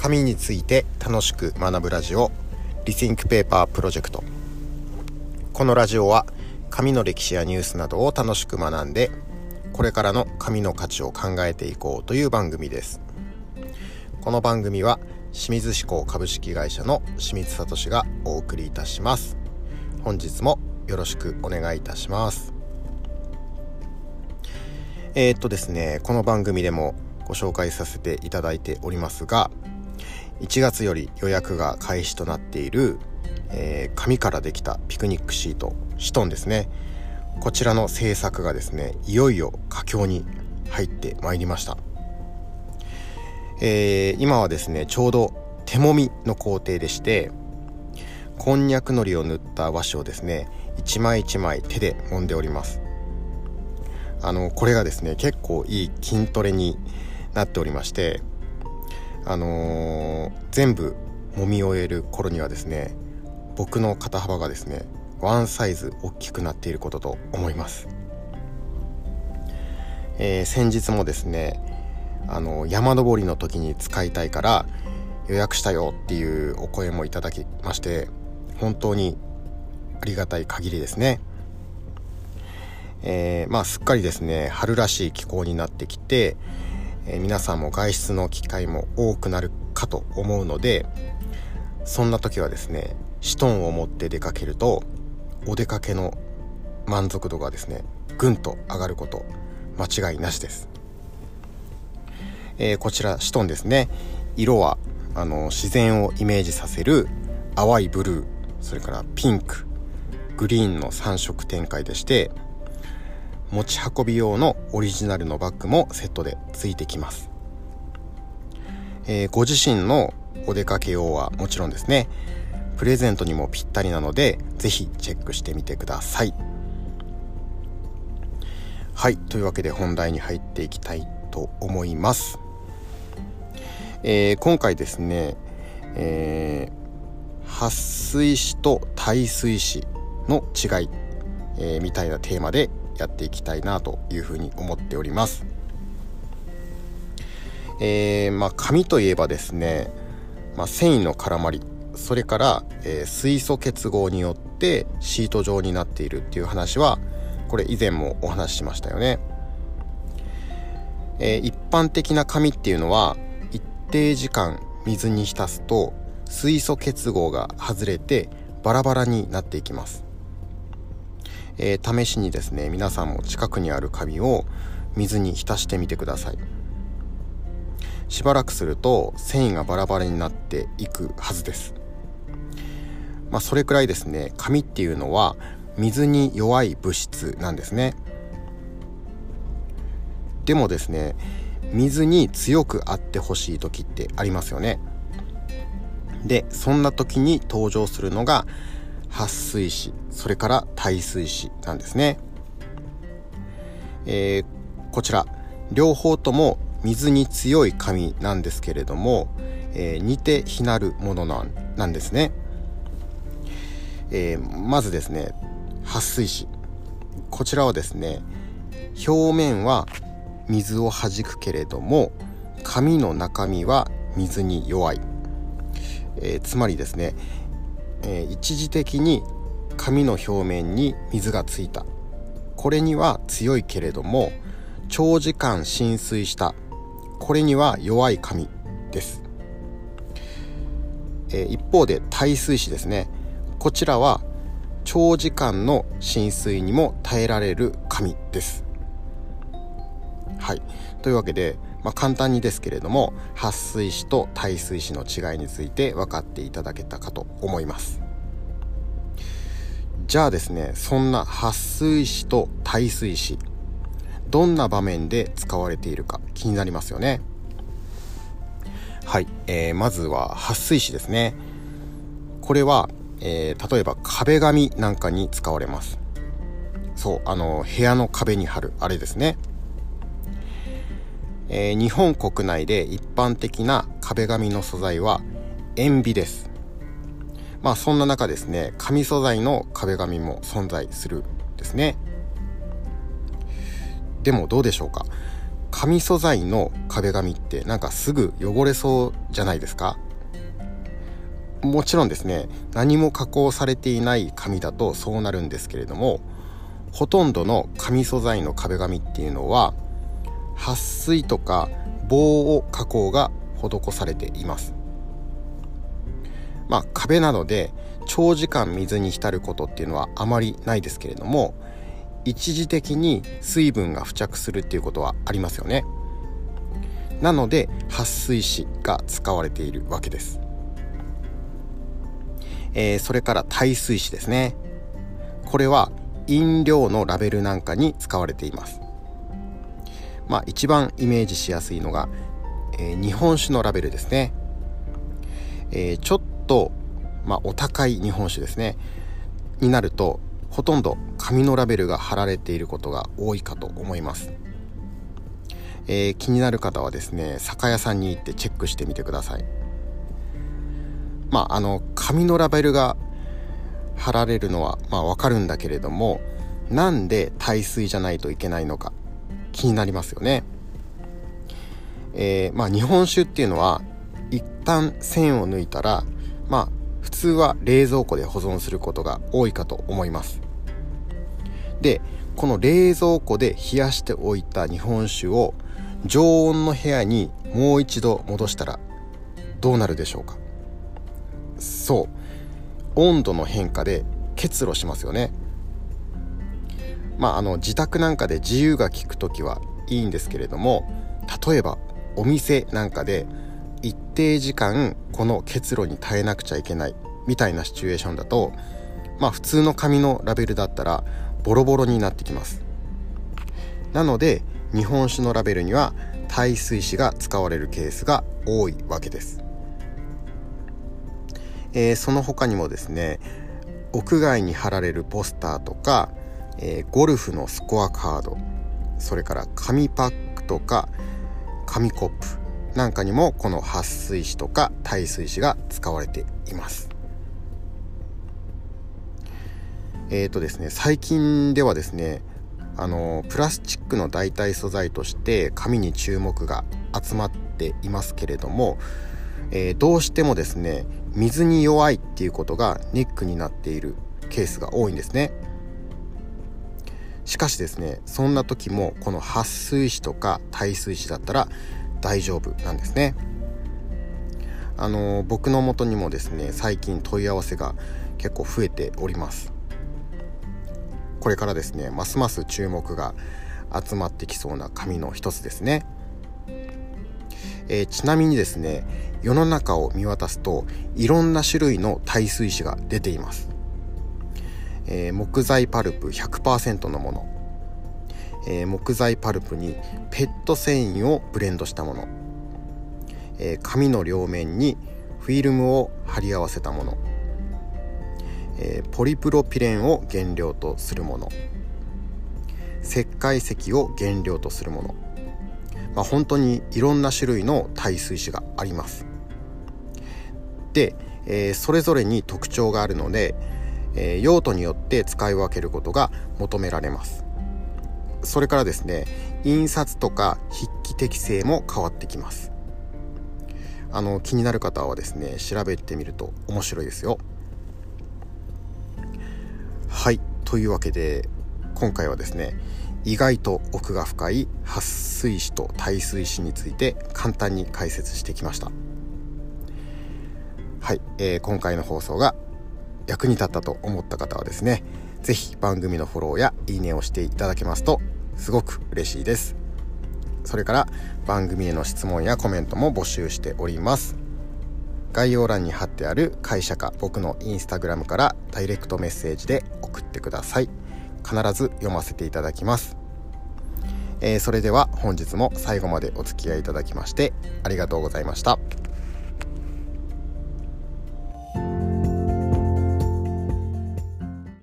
紙について楽しく学ぶラジオリ t ンクペーパープロジェクト。このラジオは紙の歴史やニュースなどを楽しく学んでこれからの紙の価値を考えていこうという番組です。この番組は清水志向株式会社の清水聡がお送りいたします。本日もよろしくお願いいたします。えー、っとですねこの番組でもご紹介させていただいておりますが1月より予約が開始となっている、えー、紙からできたピクニックシートシトンですね。こちらの制作がですねいよいよ佳境に入ってまいりました、えー、今はですねちょうど手もみの工程でしてこんにゃくのりを塗った和紙をですね一枚一枚手で揉んでおります。あのこれがですね結構いい筋トレになっておりましてあのー、全部揉み終える頃にはですね僕の肩幅がですねワンサイズ大きくなっていることと思います、えー、先日もですねあの山登りの時に使いたいから予約したよっていうお声もいただきまして本当にありがたい限りですね。えー、まあすっかりですね春らしい気候になってきて、え、皆さんも外出の機会も多くなるかと思うのでそんな時はですねシトンを持って出かけるとお出かけの満足度がですねぐんと上がること間違いなしです、えー、こちらシトンですね。色はあの自然をイメージさせる淡いブルーそれからピンクグリーンの3色展開でして持ち運び用のオリジナルのバッグもセットでついてきます、えー、ご自身のお出かけ用はもちろんですね。プレゼントにもぴったりなので是非チェックしてみてください。はいというわけで本題に入っていきたいと思います、えー、今回ですね、えー、撥水紙と耐水紙の違い、えー、みたいなテーマでやっていきたいなというふうに思っております。えー、まあ、紙といえばですね、まあ、繊維の絡まりそれから、えー、水素結合によってシート状になっているっていう話はこれ以前もお話ししましたよね。えー、一般的な紙っていうのは一定時間水に浸すと水素結合が外れてバラバラになっていきます。えー、試しにですね皆さんも近くにある紙を水に浸してみてください。しばらくすると繊維がバラバラになっていくはずです。まあそれくらいですね紙っていうのは水に弱い物質なんですね。でもですね水に強くあってほしい時ってありますよね。でそんな時に登場するのが撥水紙それから耐水紙なんですね、えー、こちら両方とも水に強い紙なんですけれども、えー、似て非なるものなんなんですね、えー、まずですね撥水紙こちらはですね表面は水を弾くけれども紙の中身は水に弱い、えー、つまりですねえー、一時的に紙の表面に水がついた。これには強いけれども長時間浸水した。これには弱い紙です、えー、一方で耐水紙ですね。こちらは長時間の浸水にも耐えられる紙です。はい。というわけで、まあ、簡単にですけれども撥水紙と耐水紙の違いについて分かっていただけたかと思います。じゃあですねそんな撥水紙と耐水紙どんな場面で使われているか気になりますよね。はい、えー、まずは撥水紙ですね。これは、えー、例えば壁紙なんかに使われます。そうあの部屋の壁に貼るあれですね。えー、日本国内で一般的な壁紙の素材は塩ビです。まあそんな中ですね紙素材の壁紙も存在するですね。でもどうでしょうか？紙素材の壁紙ってなんかすぐ汚れそうじゃないですか？もちろんですね何も加工されていない紙だとそうなるんですけれどもほとんどの紙素材の壁紙っていうのは撥水とか防を加工が施されています。まあ壁なので長時間水に浸ることっていうのはあまりないですけれども一時的に水分が付着するっていうことはありますよね。なので撥水紙が使われているわけです、えー、それから耐水紙ですね。これは飲料のラベルなんかに使われています。まあ一番イメージしやすいのが、えー、日本酒のラベルですね、えー、ちょっと、まあ、お高い日本酒ですね。になるとほとんど紙のラベルが貼られていることが多いかと思います、えー、気になる方はですね酒屋さんに行ってチェックしてみてください。まああの紙のラベルが貼られるのはまあわかるんだけれどもなんで耐水じゃないといけないのか。気になりますよね。えー、まあ日本酒っていうのは一旦線を抜いたらまあ普通は冷蔵庫で保存することが多いかと思います。でこの冷蔵庫で冷やしておいた日本酒を常温の部屋にもう一度戻したらどうなるでしょうか。そう。温度の変化で結露しますよね。まああの自宅なんかで自由が利く時はいいんですけれども例えばお店なんかで一定時間この結露に耐えなくちゃいけないみたいなシチュエーションだとまあ普通の紙のラベルだったらボロボロになってきます。なので日本酒のラベルには耐水紙が使われるケースが多いわけです、えー、その他にもですね屋外に貼られるポスターとか、えー、ゴルフのスコアカード。それから紙パックとか紙コップなんかにもこの撥水紙とか耐水紙が使われています。えっ、ー、とですね最近ではですねあのプラスチックの代替素材として紙に注目が集まっていますけれども、えー、どうしてもですね水に弱いっていうことがネックになっているケースが多いんですね。しかしですねそんな時もこの撥水紙とか耐水紙だったら大丈夫なんですね。あの僕の元にもですね最近問い合わせが結構増えております。これからですねますます注目が集まってきそうな紙の一つですね、えー、ちなみにですね世の中を見渡すといろんな種類の耐水紙が出ています、えー、木材パルプ100%のもの、えー、木材パルプにペット繊維をブレンドしたもの、え紙の両面にフィルムを貼り合わせたもの。え、ポリプロピレンを原料とするもの。石灰石を原料とするもの、まあ、本当にいろんな種類の耐水紙があります。で、え、それぞれに特徴があるので、え、用途によって使い分けることが求められます。それからですね印刷とか筆記適性も変わってきます。あの気になる方はですね調べてみると面白いですよ。はいというわけで今回はですね意外と奥が深い撥水紙と耐水紙について簡単に解説してきました。はい、えー、今回の放送が役に立ったと思った方はですね是非番組のフォローやいいねをしていただけますとすごく嬉しいです。それから番組への質問やコメントも募集しております。概要欄に貼ってある会社か僕のインスタグラムからダイレクトメッセージで送ってください。必ず読ませていただきます、えー、それでは本日も最後までお付き合いいただきましてありがとうございました。